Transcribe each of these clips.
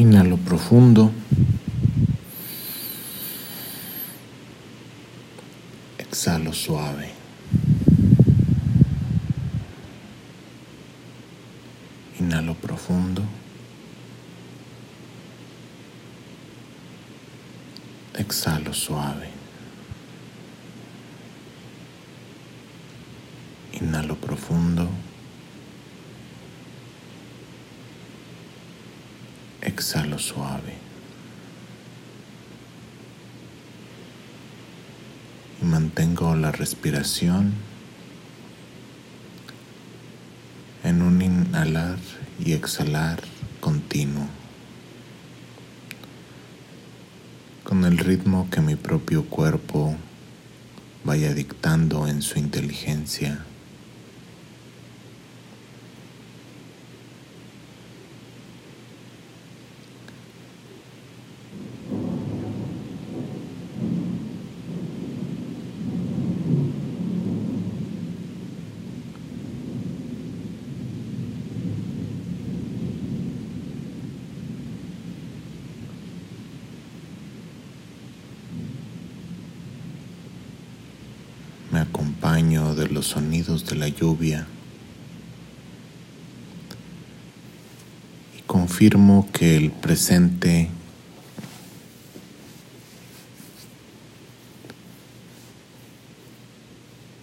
Inhalo profundo. Exhalo suave. Inhalo profundo. Exhalo suave. Inhalo profundo. Exhalo suave. Y mantengo la respiración en un inhalar y exhalar continuo, con el ritmo que mi propio cuerpo vaya dictando en su inteligencia. me acompaño de los sonidos de la lluvia y confirmo que el presente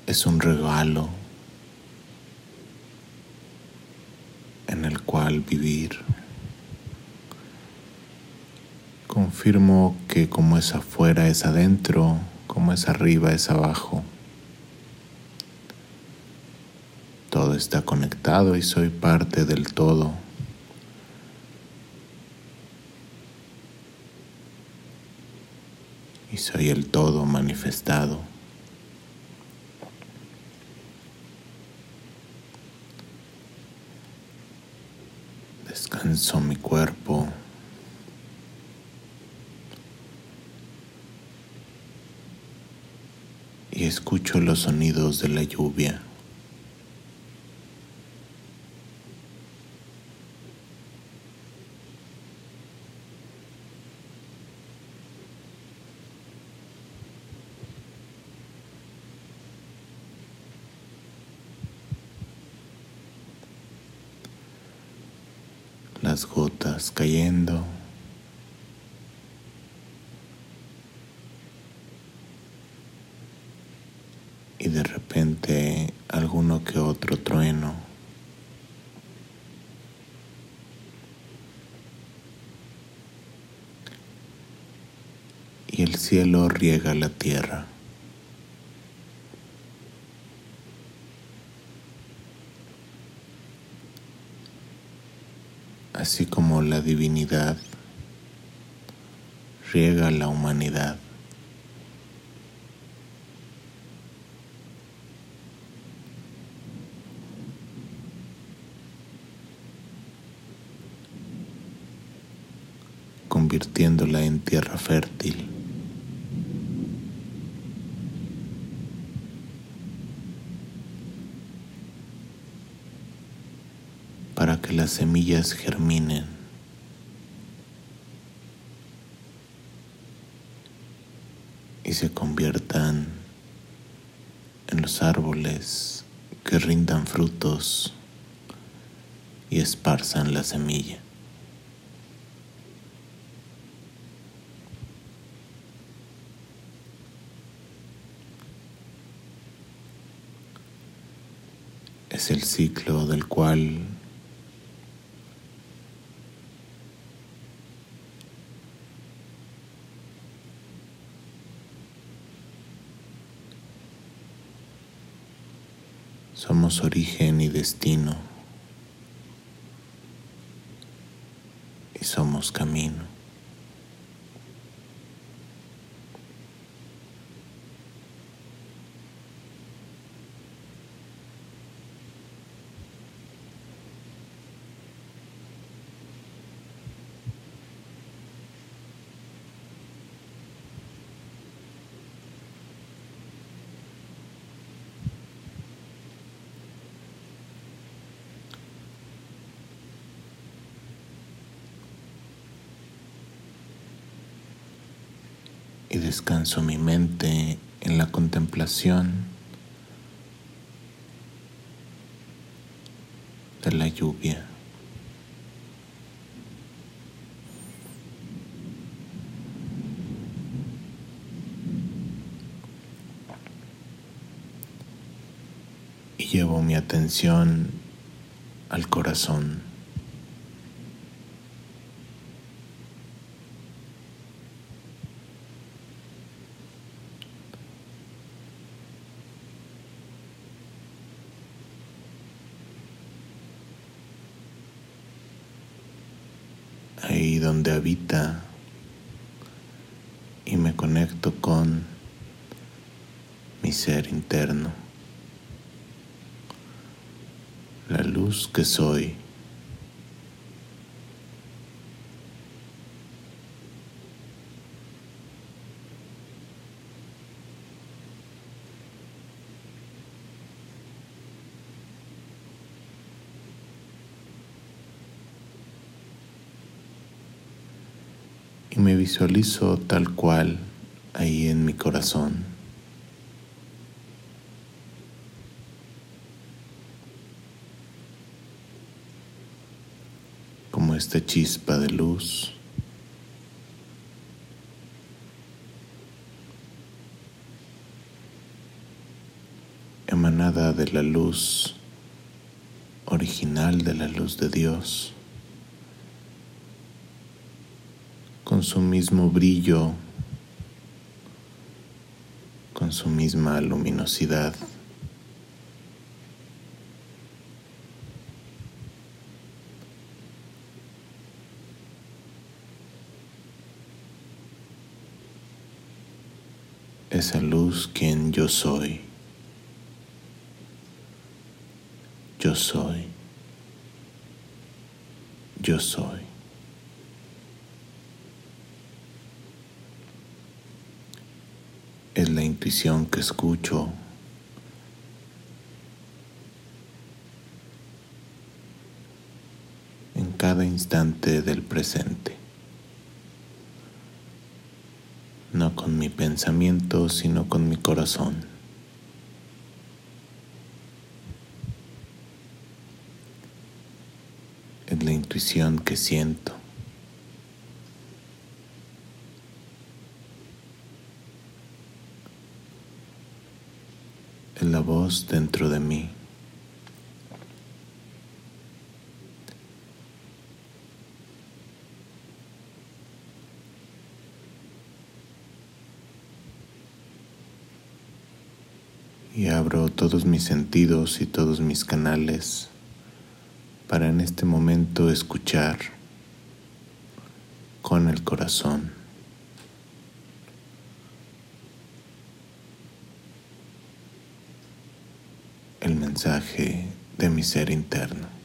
es un regalo en el cual vivir. Confirmo que como es afuera es adentro, como es arriba es abajo. Todo está conectado y soy parte del todo. Y soy el todo manifestado. Descanso mi cuerpo. Y escucho los sonidos de la lluvia. Gotas cayendo. Y de repente alguno que otro trueno. Y el cielo riega la tierra. Así como la divinidad riega la humanidad. convirtiéndola en tierra fértil. para que las semillas germinen. y se conviertan en los árboles que rindan frutos y esparzan la semilla. Es el ciclo del cual Somos origen y destino. Y somos camino. Y descanso mi mente en la contemplación de la lluvia. Y llevo mi atención al corazón. ahí habita y me conecto con mi ser interno, la luz que soy. y me visualizo tal cual ahí en mi corazón. Como esta chispa de luz. emanada de la luz original de la luz de Dios. Con su mismo brillo, con su misma luminosidad. Esa luz quien yo soy. Yo soy. Yo soy. es la intuición que escucho. en cada instante del presente. No con mi pensamiento, sino con mi corazón. Es la intuición que siento. en la voz dentro de mí. Y abro todos mis sentidos y todos mis canales para en este momento escuchar con el corazón. El mensaje de mi ser interno.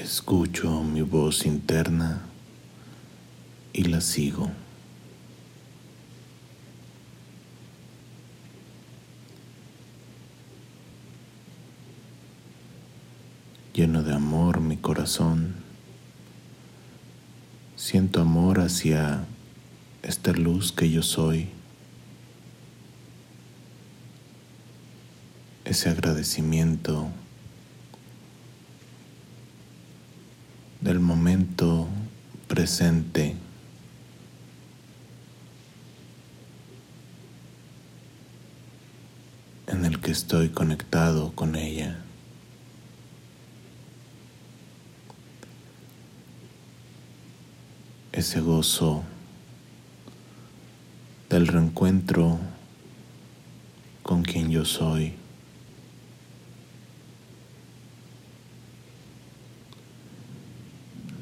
Escucho mi voz interna y la sigo. Lleno de amor mi corazón, siento amor hacia esta luz que yo soy, ese agradecimiento del momento presente. en el que estoy conectado con ella. Ese gozo del reencuentro con quien yo soy.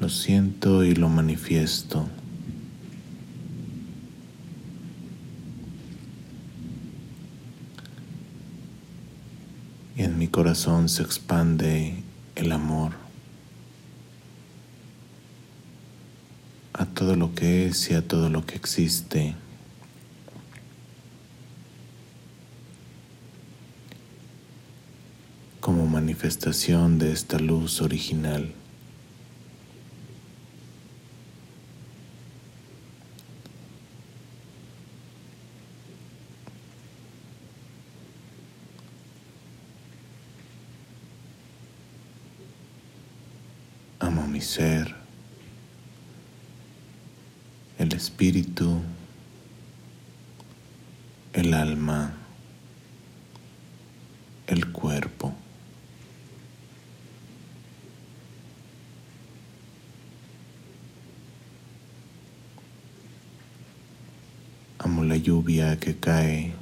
Lo siento y lo manifiesto. Y en mi corazón se expande el amor a todo lo que es y a todo lo que existe. como manifestación de esta luz original. Mi ser, el espíritu, el alma, el cuerpo. Amo la lluvia que cae,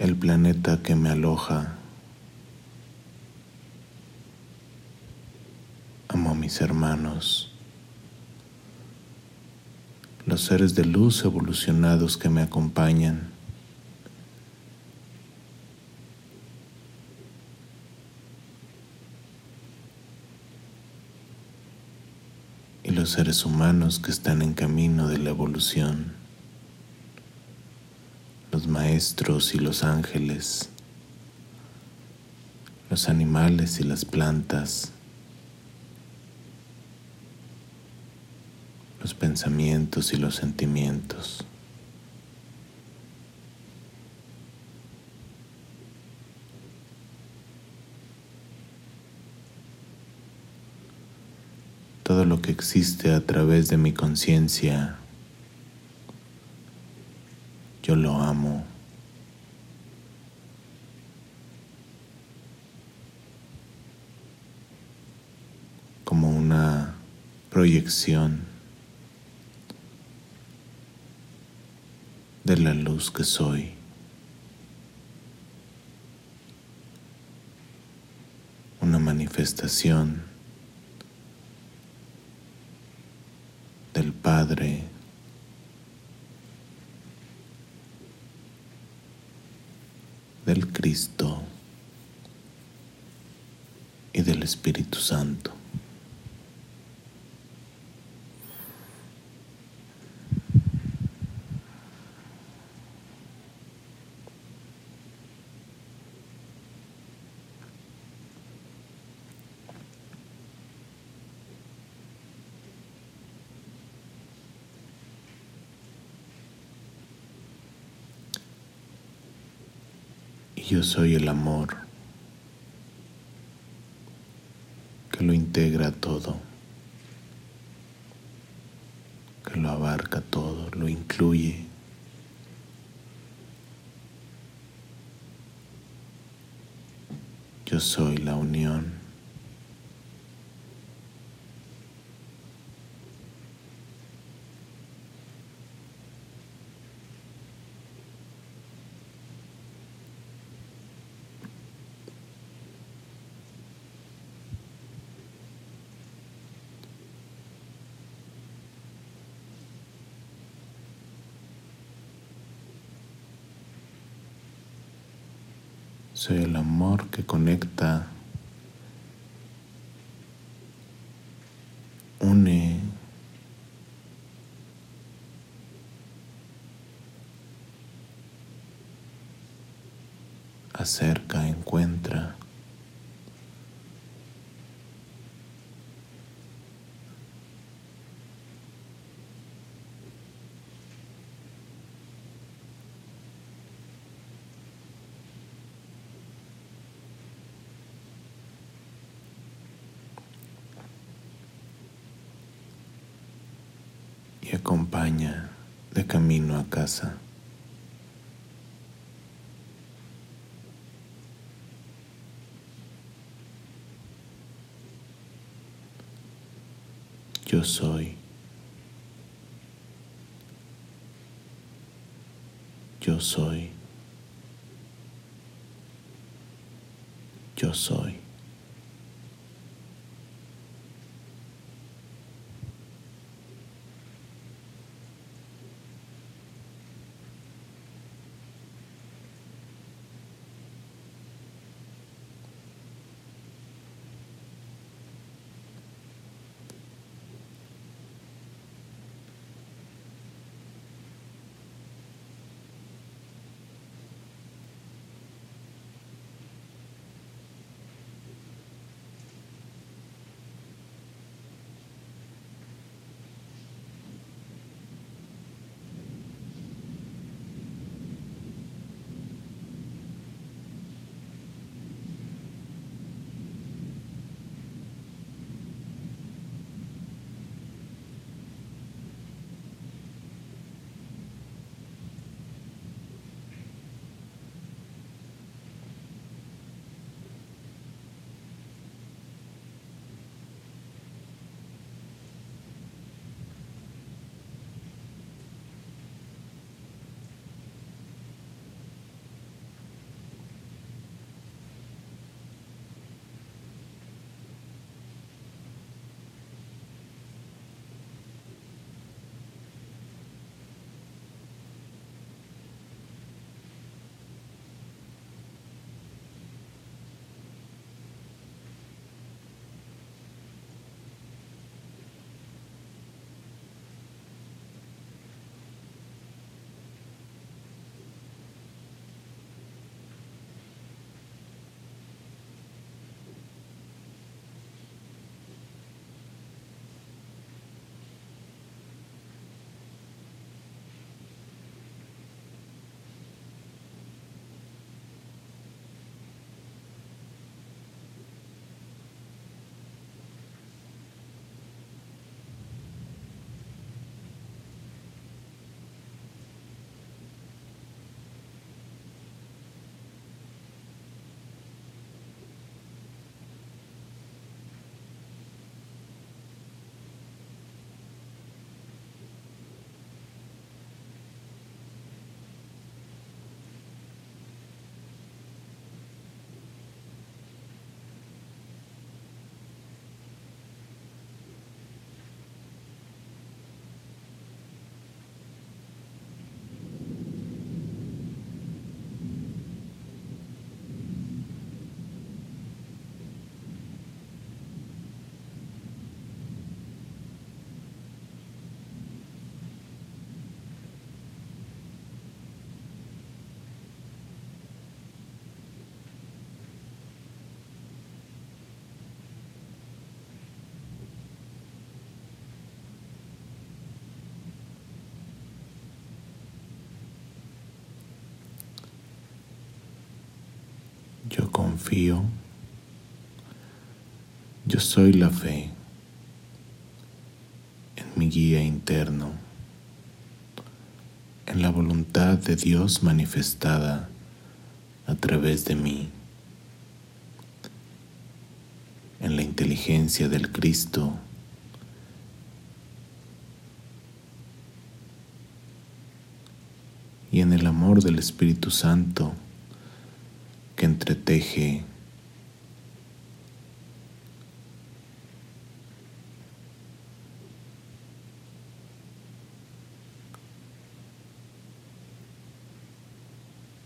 el planeta que me aloja mis hermanos, los seres de luz evolucionados que me acompañan. y los seres humanos que están en camino de la evolución, los maestros y los ángeles, los animales y las plantas, los pensamientos y los sentimientos. Todo lo que existe a través de mi conciencia, yo lo amo. como una proyección de la luz que soy. Una manifestación del Padre del Cristo y del Espíritu Santo. Yo soy el amor que lo integra todo, que lo abarca todo, lo incluye. Yo soy la unión Soy el amor que conecta, une, acerca, encuentra. Acompaña de camino a casa. Yo soy. Yo soy. Yo soy. Yo confío. Yo soy la fe en mi guía interno, en la voluntad de Dios manifestada a través de mí, en la inteligencia del Cristo. y en el amor del Espíritu Santo entreteje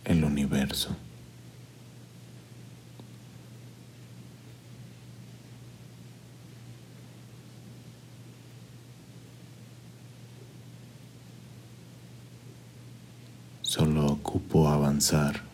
el universo. Solo ocupo avanzar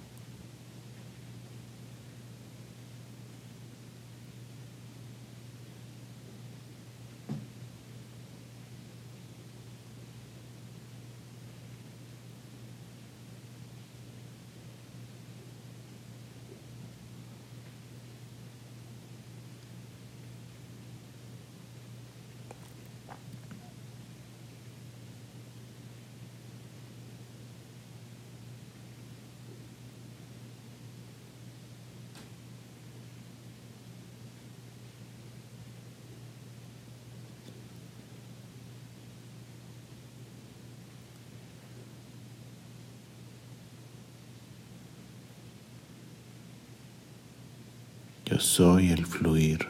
Yo soy el fluir.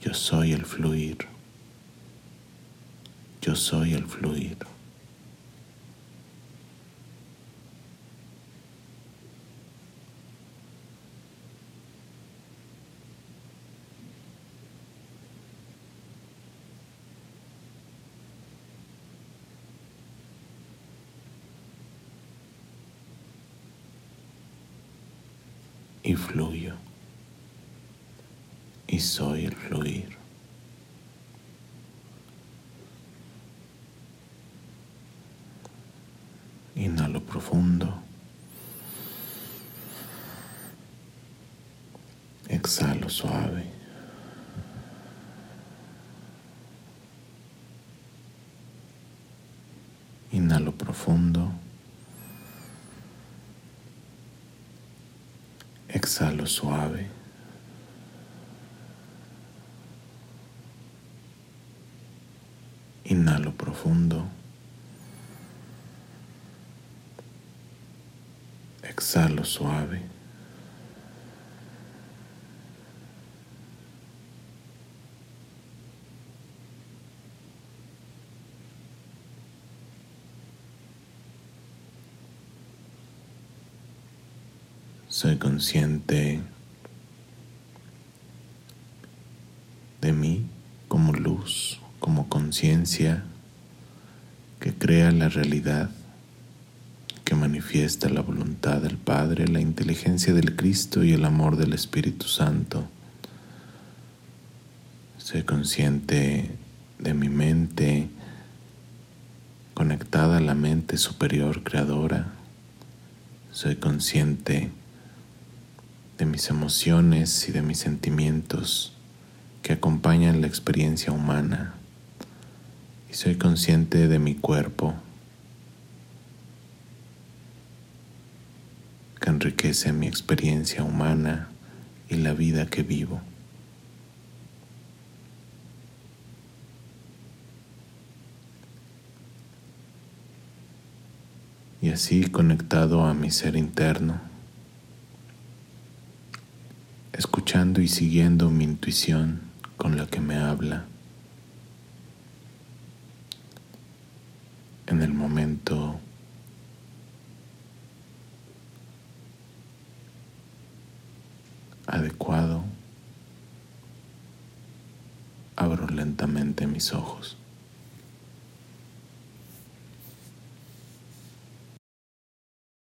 Yo soy el fluir. Yo soy el fluir. Y fluyo y soy el fluir. Inhalo profundo. Exhalo suave. Inhalo profundo. Exhalo suave. Inhalo profundo. Exhalo suave. Soy consciente de mí como luz, como conciencia que crea la realidad, que manifiesta la voluntad del Padre, la inteligencia del Cristo y el amor del Espíritu Santo. Soy consciente de mi mente conectada a la mente superior creadora. Soy consciente de mis emociones y de mis sentimientos que acompañan la experiencia humana y soy consciente de mi cuerpo que enriquece mi experiencia humana y la vida que vivo. Y así conectado a mi ser interno, escuchando y siguiendo mi intuición con la que me habla. En el momento adecuado, abro lentamente mis ojos.